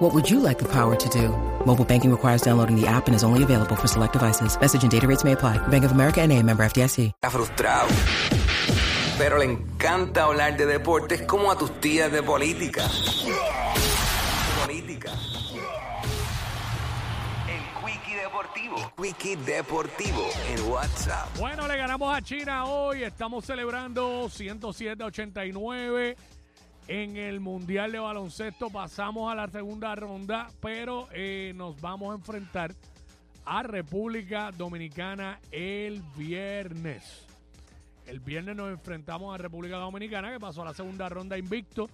What would you like the power to do? Mobile banking requires downloading the app and is only available for select devices. Message and data rates may apply. Bank of America and a member FDIC. Está frustrado. Pero le encanta hablar de deportes como a tus tías de política. Política. El Quickie Deportivo. El Quickie Deportivo en WhatsApp. Bueno, le ganamos a China hoy. Estamos celebrando 107-89 en el Mundial de Baloncesto. Pasamos a la segunda ronda, pero eh, nos vamos a enfrentar a República Dominicana el viernes. El viernes nos enfrentamos a República Dominicana, que pasó a la segunda ronda invicto.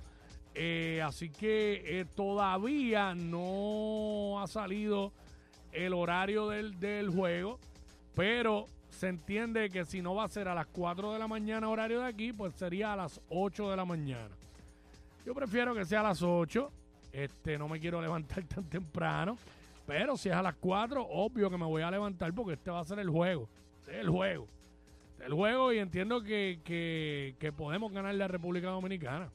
Eh, así que eh, todavía no ha salido el horario del, del juego, pero se entiende que si no va a ser a las 4 de la mañana horario de aquí, pues sería a las 8 de la mañana. Yo prefiero que sea a las 8, este, no me quiero levantar tan temprano, pero si es a las 4, obvio que me voy a levantar porque este va a ser el juego, este es el juego. Este es el juego y entiendo que, que, podemos ganar la República Dominicana.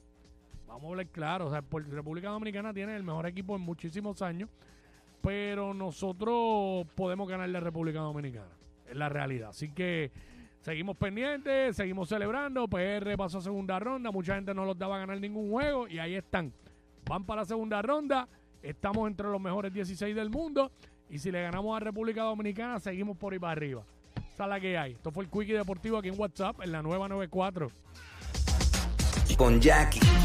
Vamos a hablar claro, o República Dominicana tiene el mejor equipo en muchísimos años, pero nosotros podemos ganar la República Dominicana. Es la realidad. Así que seguimos pendientes, seguimos celebrando. PR pasó a segunda ronda. Mucha gente no los daba a ganar ningún juego y ahí están. Van para la segunda ronda. Estamos entre los mejores 16 del mundo. Y si le ganamos a República Dominicana, seguimos por ahí para arriba. Esa es la que hay. Esto fue el Quickie Deportivo aquí en WhatsApp, en la nueva 94. Con Jackie